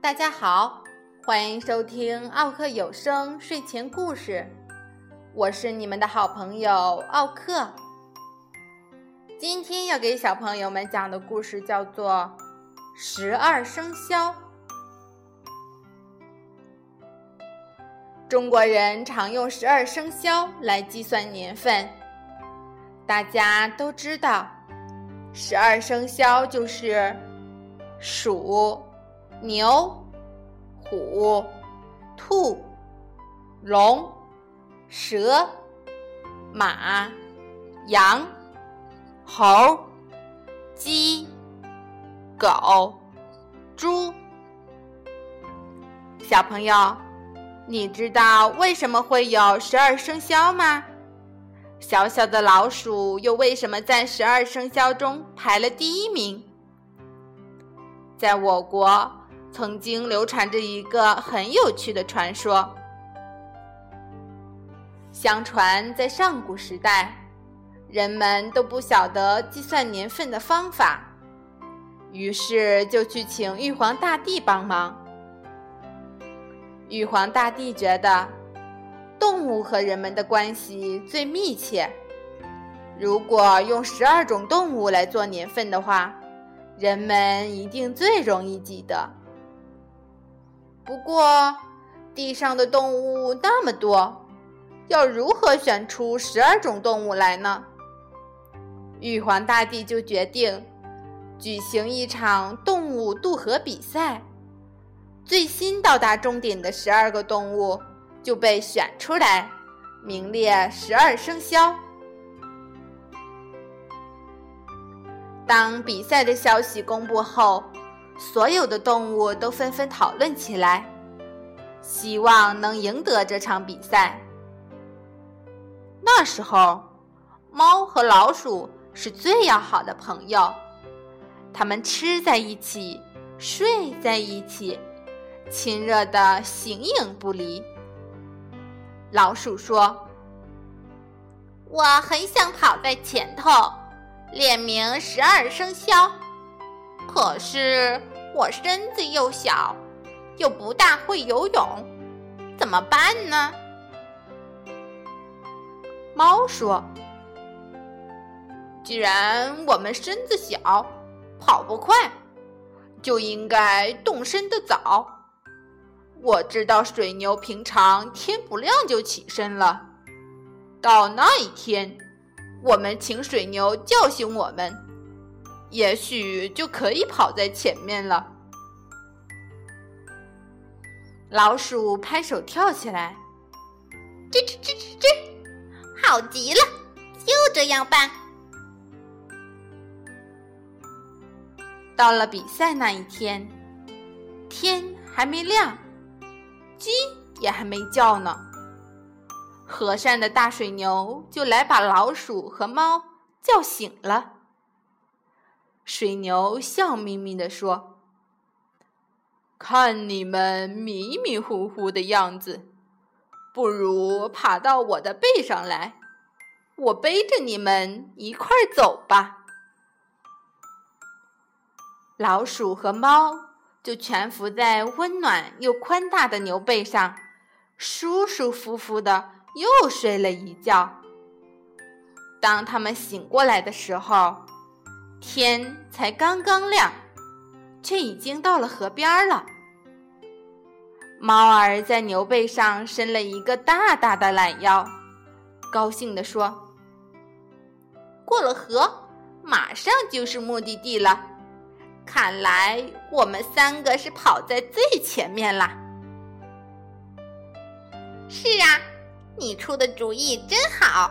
大家好，欢迎收听奥克有声睡前故事，我是你们的好朋友奥克。今天要给小朋友们讲的故事叫做《十二生肖》。中国人常用十二生肖来计算年份，大家都知道，十二生肖就是鼠。牛、虎、兔、龙、蛇、马、羊、猴、鸡、狗、猪。小朋友，你知道为什么会有十二生肖吗？小小的老鼠又为什么在十二生肖中排了第一名？在我国。曾经流传着一个很有趣的传说。相传，在上古时代，人们都不晓得计算年份的方法，于是就去请玉皇大帝帮忙。玉皇大帝觉得，动物和人们的关系最密切，如果用十二种动物来做年份的话，人们一定最容易记得。不过，地上的动物那么多，要如何选出十二种动物来呢？玉皇大帝就决定举行一场动物渡河比赛，最新到达终点的十二个动物就被选出来，名列十二生肖。当比赛的消息公布后。所有的动物都纷纷讨论起来，希望能赢得这场比赛。那时候，猫和老鼠是最要好的朋友，它们吃在一起，睡在一起，亲热的形影不离。老鼠说：“我很想跑在前头，列明十二生肖。”可是我身子又小，又不大会游泳，怎么办呢？猫说：“既然我们身子小，跑不快，就应该动身的早。我知道水牛平常天不亮就起身了，到那一天，我们请水牛叫醒我们。”也许就可以跑在前面了。老鼠拍手跳起来，吱吱吱吱吱，好极了，就这样办。到了比赛那一天，天还没亮，鸡也还没叫呢，和善的大水牛就来把老鼠和猫叫醒了。水牛笑眯眯地说：“看你们迷迷糊糊的样子，不如爬到我的背上来，我背着你们一块儿走吧。”老鼠和猫就蜷伏在温暖又宽大的牛背上，舒舒服服的又睡了一觉。当他们醒过来的时候，天才刚刚亮，却已经到了河边了。猫儿在牛背上伸了一个大大的懒腰，高兴地说：“过了河，马上就是目的地了。看来我们三个是跑在最前面啦。”“是啊，你出的主意真好。”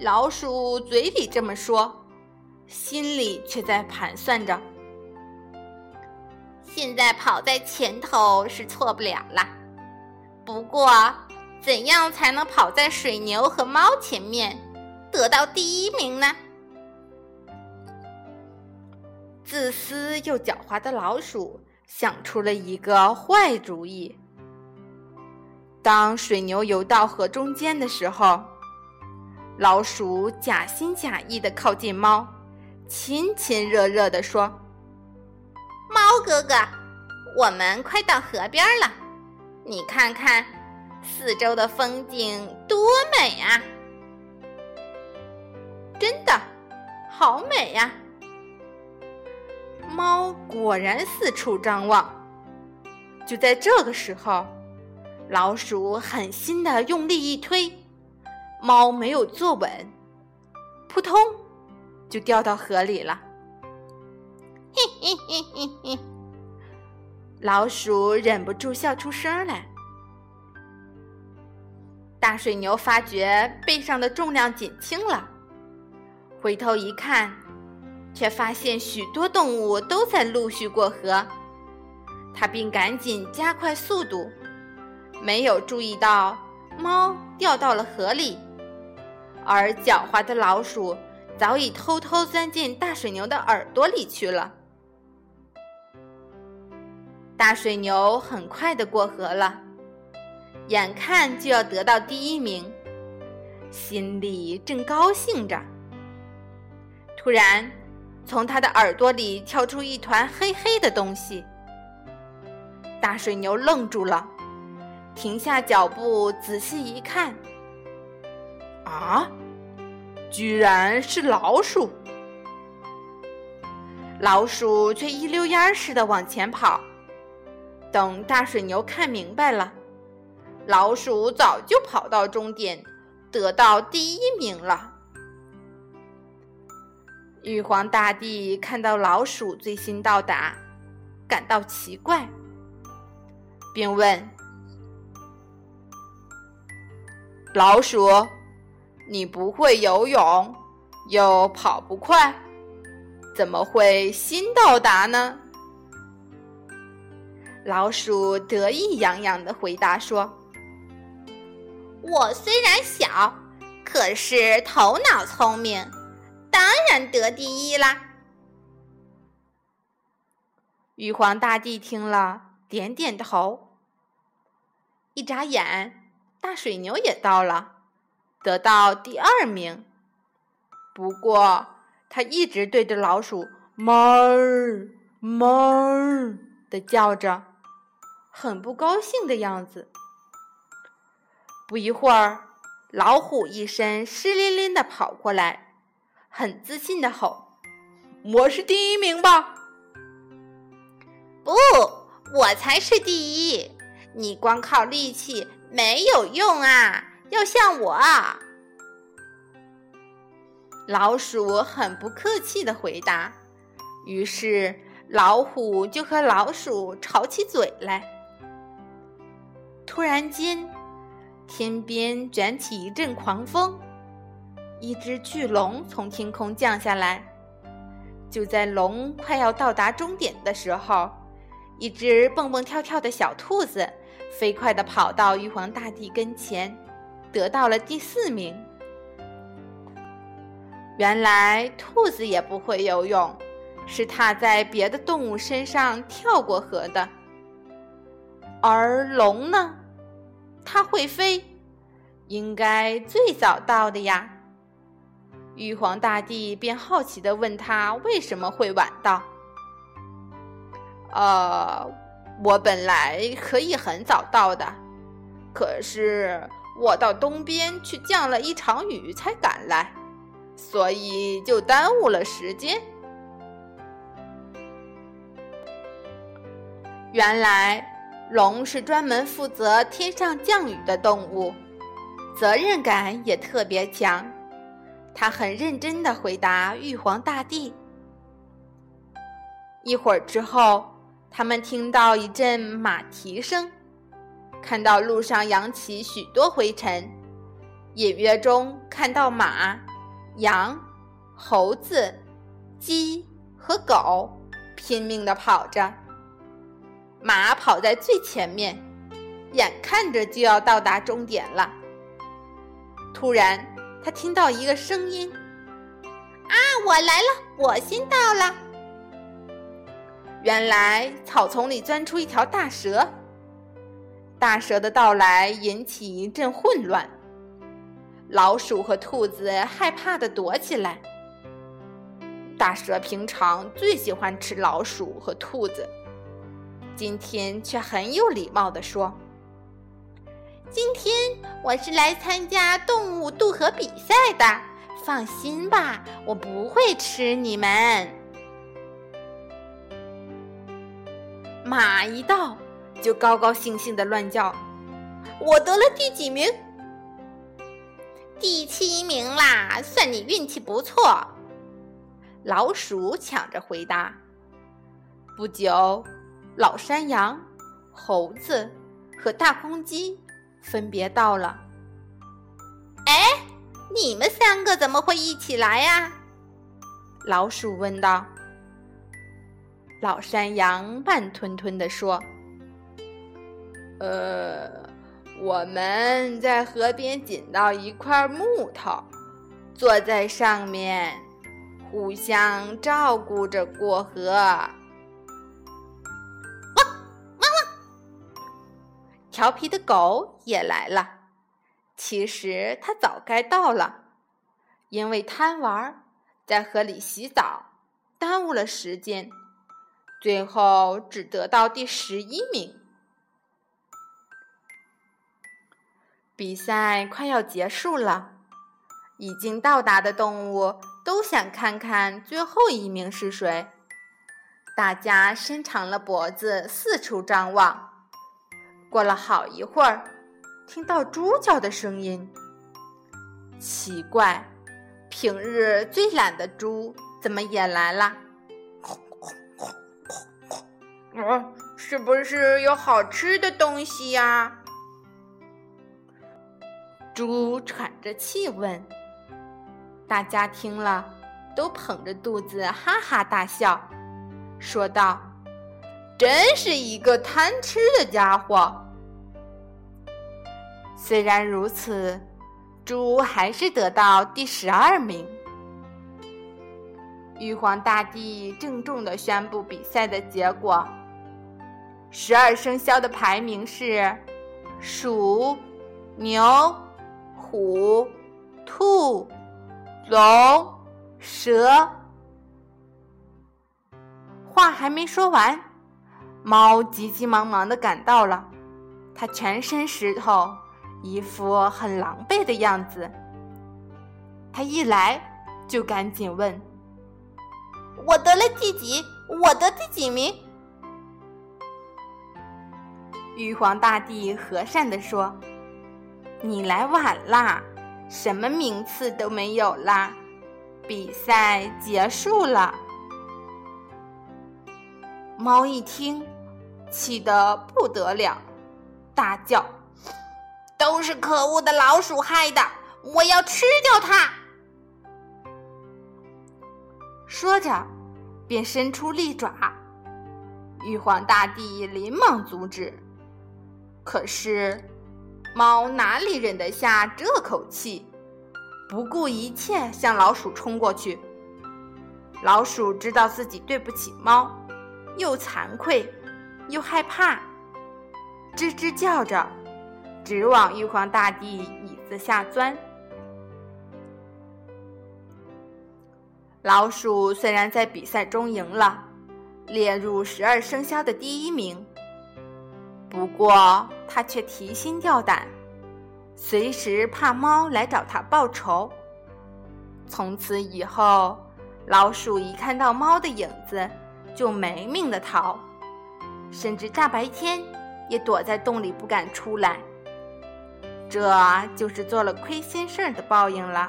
老鼠嘴里这么说，心里却在盘算着：现在跑在前头是错不了了。不过，怎样才能跑在水牛和猫前面，得到第一名呢？自私又狡猾的老鼠想出了一个坏主意。当水牛游到河中间的时候，老鼠假心假意的靠近猫，亲亲热热的说：“猫哥哥，我们快到河边了，你看看，四周的风景多美啊！真的，好美呀！猫果然四处张望。就在这个时候，老鼠狠心的用力一推，猫没有坐稳，扑通，就掉到河里了。嘿嘿嘿嘿嘿！老鼠忍不住笑出声来。大水牛发觉背上的重量减轻了，回头一看，却发现许多动物都在陆续过河。他并赶紧加快速度，没有注意到猫掉到了河里，而狡猾的老鼠早已偷偷钻进大水牛的耳朵里去了。大水牛很快的过河了，眼看就要得到第一名，心里正高兴着，突然从他的耳朵里跳出一团黑黑的东西。大水牛愣住了，停下脚步，仔细一看，啊，居然是老鼠！老鼠却一溜烟似的往前跑。等大水牛看明白了，老鼠早就跑到终点，得到第一名了。玉皇大帝看到老鼠最新到达，感到奇怪。并问：“老鼠，你不会游泳，又跑不快，怎么会新到达呢？”老鼠得意洋洋的回答说：“我虽然小，可是头脑聪明，当然得第一啦。”玉皇大帝听了，点点头。一眨眼，大水牛也到了，得到第二名。不过，他一直对着老鼠“哞儿哞儿”的叫着，很不高兴的样子。不一会儿，老虎一身湿淋淋的跑过来，很自信的吼：“我是第一名吧？”“不，我才是第一。”你光靠力气没有用啊，要像我啊。老鼠很不客气的回答。于是老虎就和老鼠吵起嘴来。突然间，天边卷起一阵狂风，一只巨龙从天空降下来。就在龙快要到达终点的时候，一只蹦蹦跳跳的小兔子。飞快地跑到玉皇大帝跟前，得到了第四名。原来兔子也不会游泳，是踏在别的动物身上跳过河的。而龙呢，它会飞，应该最早到的呀。玉皇大帝便好奇地问他为什么会晚到。呃。我本来可以很早到的，可是我到东边去降了一场雨才赶来，所以就耽误了时间。原来龙是专门负责天上降雨的动物，责任感也特别强。他很认真的回答玉皇大帝。一会儿之后。他们听到一阵马蹄声，看到路上扬起许多灰尘，隐约中看到马、羊、猴子、鸡和狗拼命地跑着。马跑在最前面，眼看着就要到达终点了。突然，他听到一个声音：“啊，我来了，我先到了。”原来草丛里钻出一条大蛇，大蛇的到来引起一阵混乱，老鼠和兔子害怕的躲起来。大蛇平常最喜欢吃老鼠和兔子，今天却很有礼貌的说：“今天我是来参加动物渡河比赛的，放心吧，我不会吃你们。”马一到，就高高兴兴的乱叫：“我得了第几名？第七名啦！算你运气不错。”老鼠抢着回答。不久，老山羊、猴子和大公鸡分别到了。哎，你们三个怎么会一起来呀？老鼠问道。老山羊慢吞吞地说：“呃，我们在河边捡到一块木头，坐在上面，互相照顾着过河。”汪汪汪！调皮的狗也来了。其实它早该到了，因为贪玩，在河里洗澡，耽误了时间。最后只得到第十一名。比赛快要结束了，已经到达的动物都想看看最后一名是谁。大家伸长了脖子四处张望。过了好一会儿，听到猪叫的声音。奇怪，平日最懒的猪怎么也来了？嗯，是不是有好吃的东西呀？猪喘着气问。大家听了，都捧着肚子哈哈大笑，说道：“真是一个贪吃的家伙。”虽然如此，猪还是得到第十二名。玉皇大帝郑重的宣布比赛的结果。十二生肖的排名是：鼠、牛、虎、兔、龙、蛇。话还没说完，猫急急忙忙的赶到了，它全身湿透，一副很狼狈的样子。它一来就赶紧问：“我得了第几？我得第几名？”玉皇大帝和善地说：“你来晚啦，什么名次都没有啦，比赛结束了。”猫一听，气得不得了，大叫：“都是可恶的老鼠害的！我要吃掉它！”说着，便伸出利爪。玉皇大帝连忙阻止。可是，猫哪里忍得下这口气？不顾一切向老鼠冲过去。老鼠知道自己对不起猫，又惭愧，又害怕，吱吱叫着，直往玉皇大帝椅子下钻。老鼠虽然在比赛中赢了，列入十二生肖的第一名。不过，他却提心吊胆，随时怕猫来找他报仇。从此以后，老鼠一看到猫的影子，就没命的逃，甚至大白天也躲在洞里不敢出来。这就是做了亏心事儿的报应了。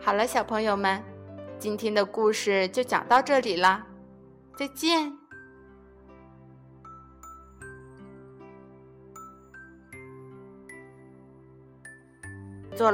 好了，小朋友们。今天的故事就讲到这里啦，再见。